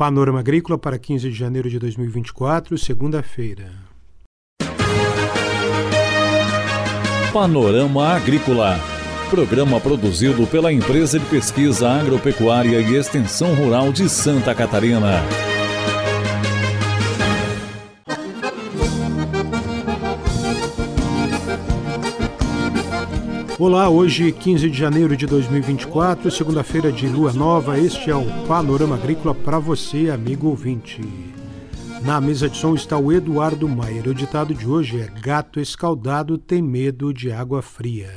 Panorama Agrícola para 15 de janeiro de 2024, segunda-feira. Panorama Agrícola. Programa produzido pela Empresa de Pesquisa Agropecuária e Extensão Rural de Santa Catarina. Olá, hoje 15 de janeiro de 2024, segunda-feira de lua nova. Este é o Panorama Agrícola para você, amigo ouvinte. Na mesa de som está o Eduardo Maier. O ditado de hoje é: Gato escaldado tem medo de água fria.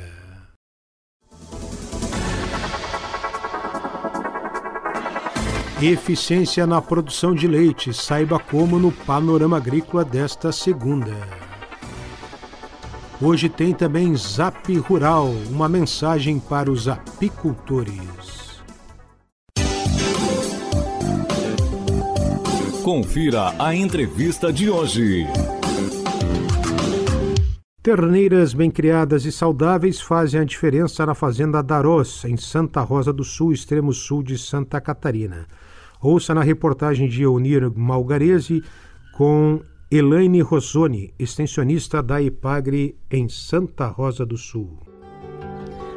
Eficiência na produção de leite. Saiba como no Panorama Agrícola desta segunda. Hoje tem também Zap Rural, uma mensagem para os apicultores. Confira a entrevista de hoje. Terneiras bem criadas e saudáveis fazem a diferença na Fazenda Daros, em Santa Rosa do Sul, extremo sul de Santa Catarina. Ouça na reportagem de Eunir Malgarese com Elaine Rossoni, extensionista da Ipagre em Santa Rosa do Sul.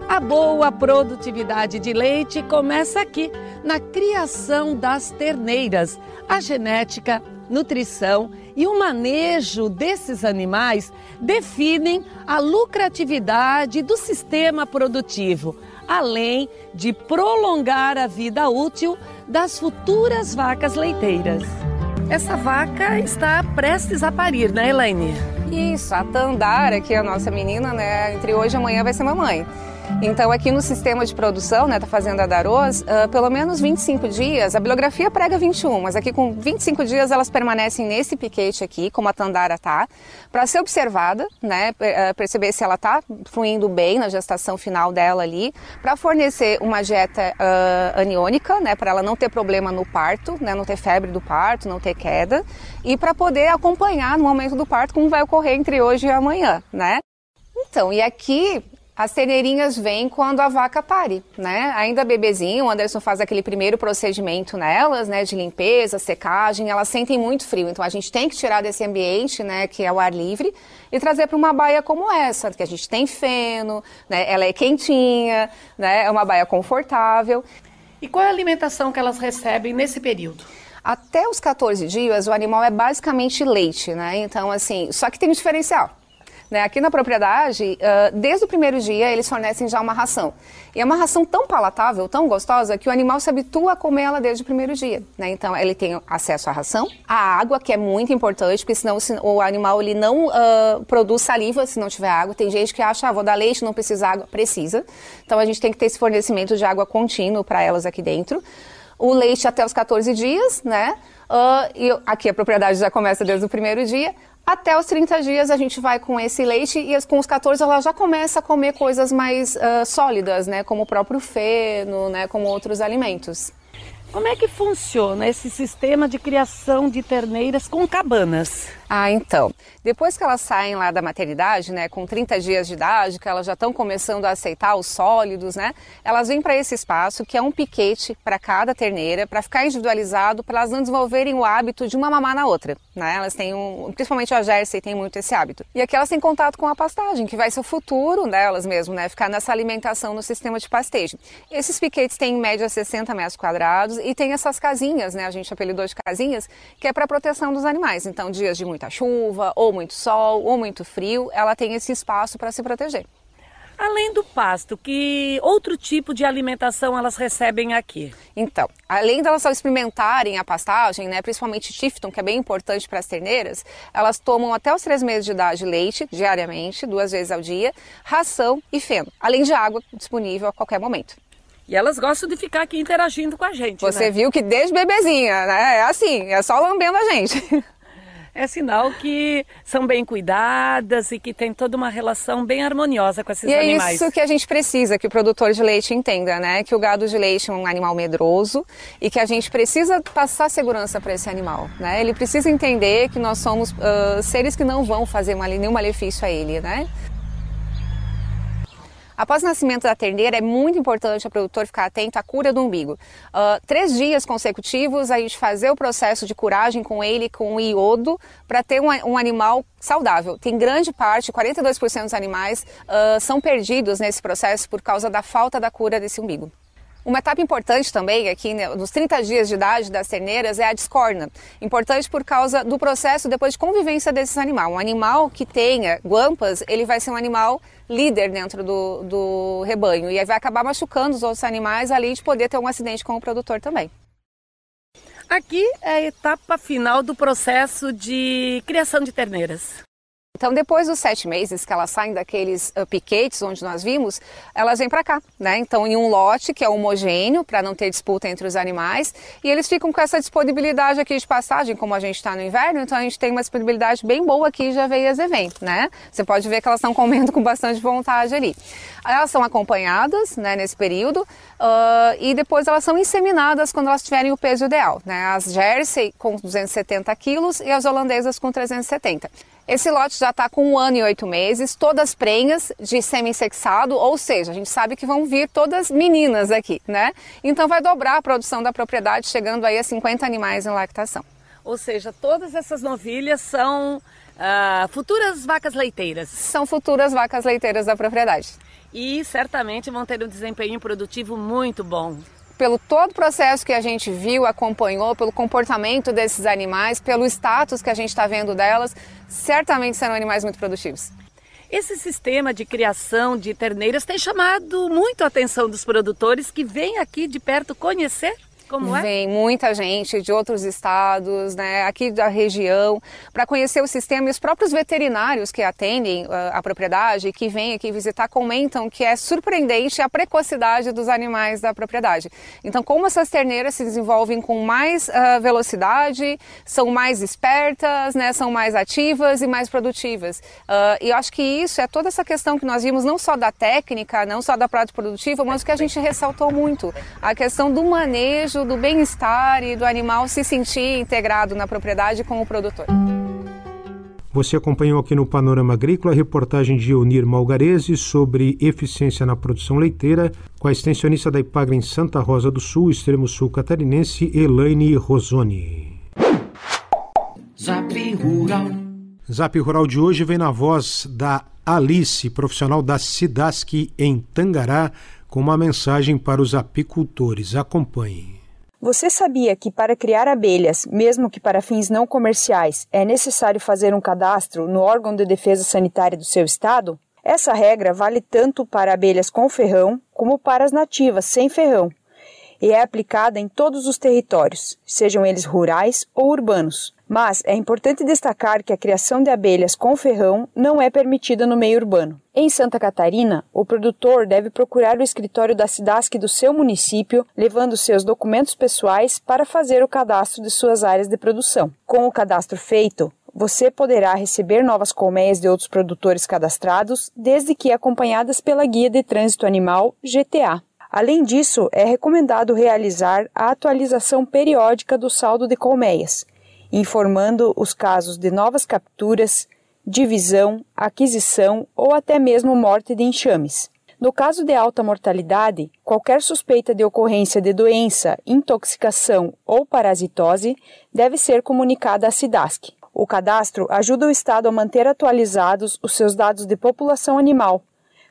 A boa produtividade de leite começa aqui, na criação das terneiras. A genética, nutrição e o manejo desses animais definem a lucratividade do sistema produtivo, além de prolongar a vida útil das futuras vacas leiteiras. Essa vaca está prestes a parir, né, Elaine? Isso, a Tandara, que é a nossa menina, né, entre hoje e amanhã vai ser mamãe. Então, aqui no sistema de produção né, da Fazenda da Aroz, uh, pelo menos 25 dias, a bibliografia prega 21, mas aqui com 25 dias elas permanecem nesse piquete aqui, como a Tandara está, para ser observada, né, uh, perceber se ela está fluindo bem na gestação final dela ali, para fornecer uma dieta uh, aniônica, né, para ela não ter problema no parto, né, não ter febre do parto, não ter queda, e para poder acompanhar no momento do parto como vai ocorrer entre hoje e amanhã, né? Então, e aqui as terneirinhas vêm quando a vaca pare, né? Ainda bebezinho, o Anderson faz aquele primeiro procedimento nelas, né, de limpeza, secagem, elas sentem muito frio, então a gente tem que tirar desse ambiente, né, que é o ar livre, e trazer para uma baia como essa, que a gente tem feno, né, ela é quentinha, né, é uma baia confortável. E qual é a alimentação que elas recebem nesse período? Até os 14 dias, o animal é basicamente leite, né? Então, assim, só que tem um diferencial. Né? Aqui na propriedade, uh, desde o primeiro dia, eles fornecem já uma ração. E é uma ração tão palatável, tão gostosa, que o animal se habitua a comer ela desde o primeiro dia. Né? Então, ele tem acesso à ração, à água, que é muito importante, porque senão o animal ele não uh, produz saliva se não tiver água. Tem gente que acha, ah, vou dar leite, não precisa água. Precisa. Então, a gente tem que ter esse fornecimento de água contínuo para elas aqui dentro. O leite até os 14 dias, né? Uh, e aqui a propriedade já começa desde o primeiro dia. Até os 30 dias a gente vai com esse leite e com os 14 ela já começa a comer coisas mais uh, sólidas, né? Como o próprio feno, né? Como outros alimentos. Como é que funciona esse sistema de criação de terneiras com cabanas? Ah, então. Depois que elas saem lá da maternidade, né, com 30 dias de idade, que elas já estão começando a aceitar os sólidos, né, elas vêm para esse espaço que é um piquete para cada terneira, para ficar individualizado, para elas não desenvolverem o hábito de uma mamar na outra, né? Elas têm um, principalmente a Jersey tem muito esse hábito. E aqui elas têm contato com a pastagem, que vai ser o futuro delas mesmo, né, ficar nessa alimentação no sistema de pastejo. Esses piquetes têm em média 60 metros quadrados e tem essas casinhas, né, a gente apelidou de casinhas, que é para proteção dos animais. Então, dias de muita chuva ou muito sol ou muito frio, ela tem esse espaço para se proteger. Além do pasto, que outro tipo de alimentação elas recebem aqui? Então, além delas só experimentarem a pastagem, né, principalmente Tifton, que é bem importante para as terneiras, elas tomam até os três meses de idade leite diariamente, duas vezes ao dia, ração e feno, além de água disponível a qualquer momento. E elas gostam de ficar aqui interagindo com a gente. Você né? viu que desde bebezinha, né? É assim, é só lambendo a gente. é sinal que são bem cuidadas e que tem toda uma relação bem harmoniosa com esses e animais. é isso que a gente precisa que o produtor de leite entenda, né? Que o gado de leite é um animal medroso e que a gente precisa passar segurança para esse animal, né? Ele precisa entender que nós somos uh, seres que não vão fazer nenhum malefício a ele, né? Após o nascimento da terneira, é muito importante o produtor ficar atento à cura do umbigo. Uh, três dias consecutivos, a gente fazer o processo de curagem com ele, com iodo, para ter um, um, animal saudável. Tem grande parte, 42% dos animais, uh, são perdidos nesse processo por causa da falta da cura desse umbigo. Uma etapa importante também aqui né, nos 30 dias de idade das terneiras é a discorna. Importante por causa do processo depois de convivência desses animais. Um animal que tenha guampas, ele vai ser um animal líder dentro do, do rebanho e aí vai acabar machucando os outros animais além de poder ter um acidente com o produtor também. Aqui é a etapa final do processo de criação de terneiras. Então, depois dos sete meses que elas saem daqueles uh, piquetes onde nós vimos, elas vêm para cá, né? Então, em um lote que é homogêneo, para não ter disputa entre os animais, e eles ficam com essa disponibilidade aqui de passagem, como a gente está no inverno, então a gente tem uma disponibilidade bem boa aqui já veio as eventos, né? Você pode ver que elas estão comendo com bastante vontade ali. Elas são acompanhadas, né, nesse período, uh, e depois elas são inseminadas quando elas tiverem o peso ideal, né? As Jersey com 270 quilos e as holandesas com 370. Esse lote já está com um ano e oito meses, todas prenhas de semi-sexado, ou seja, a gente sabe que vão vir todas meninas aqui, né? Então vai dobrar a produção da propriedade, chegando aí a 50 animais em lactação. Ou seja, todas essas novilhas são uh, futuras vacas leiteiras. São futuras vacas leiteiras da propriedade. E certamente vão ter um desempenho produtivo muito bom pelo todo o processo que a gente viu, acompanhou, pelo comportamento desses animais, pelo status que a gente está vendo delas, certamente serão animais muito produtivos. Esse sistema de criação de terneiras tem chamado muito a atenção dos produtores que vêm aqui de perto conhecer como é? Vem muita gente de outros estados, né, aqui da região, para conhecer o sistema e os próprios veterinários que atendem uh, a propriedade, que vêm aqui visitar, comentam que é surpreendente a precocidade dos animais da propriedade. Então, como essas terneiras se desenvolvem com mais uh, velocidade, são mais espertas, né, são mais ativas e mais produtivas. Uh, e eu acho que isso é toda essa questão que nós vimos, não só da técnica, não só da prática produtiva, mas o que a gente ressaltou muito, a questão do manejo do bem-estar e do animal se sentir integrado na propriedade com o produtor. Você acompanhou aqui no Panorama Agrícola a reportagem de Eunir Malgarese sobre eficiência na produção leiteira com a extensionista da Ipagra em Santa Rosa do Sul, extremo sul catarinense, Elaine Rosoni. Zap Rural. Zap Rural de hoje vem na voz da Alice, profissional da Sidask em Tangará, com uma mensagem para os apicultores. Acompanhe. Você sabia que para criar abelhas, mesmo que para fins não comerciais, é necessário fazer um cadastro no órgão de defesa sanitária do seu estado? Essa regra vale tanto para abelhas com ferrão como para as nativas sem ferrão e é aplicada em todos os territórios, sejam eles rurais ou urbanos. Mas é importante destacar que a criação de abelhas com ferrão não é permitida no meio urbano. Em Santa Catarina, o produtor deve procurar o escritório da SIDASC do seu município, levando seus documentos pessoais para fazer o cadastro de suas áreas de produção. Com o cadastro feito, você poderá receber novas colmeias de outros produtores cadastrados, desde que acompanhadas pela Guia de Trânsito Animal GTA. Além disso, é recomendado realizar a atualização periódica do saldo de colmeias, informando os casos de novas capturas, divisão, aquisição ou até mesmo morte de enxames. No caso de alta mortalidade, qualquer suspeita de ocorrência de doença, intoxicação ou parasitose deve ser comunicada à SIDASC. O cadastro ajuda o Estado a manter atualizados os seus dados de população animal,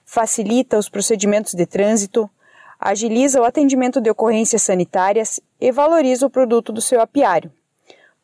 facilita os procedimentos de trânsito, agiliza o atendimento de ocorrências sanitárias e valoriza o produto do seu apiário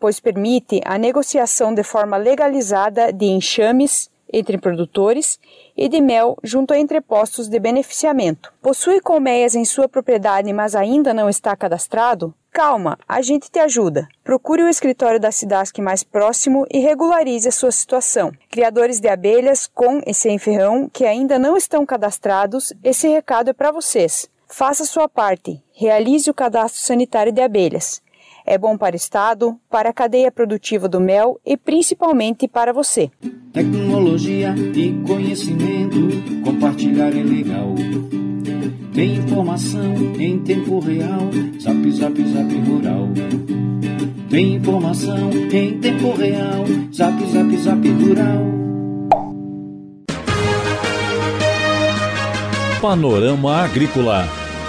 pois permite a negociação de forma legalizada de enxames entre produtores e de mel junto a entrepostos de beneficiamento. Possui colmeias em sua propriedade, mas ainda não está cadastrado? Calma, a gente te ajuda. Procure o escritório da Cidasc mais próximo e regularize a sua situação. Criadores de abelhas com e sem ferrão que ainda não estão cadastrados, esse recado é para vocês. Faça sua parte. Realize o cadastro sanitário de abelhas. É bom para o Estado, para a cadeia produtiva do mel e principalmente para você. Tecnologia e conhecimento, compartilhar é legal. Tem informação em tempo real, zap, zap, zap rural. Tem informação em tempo real, zap, zap, zap rural. Panorama Agrícola.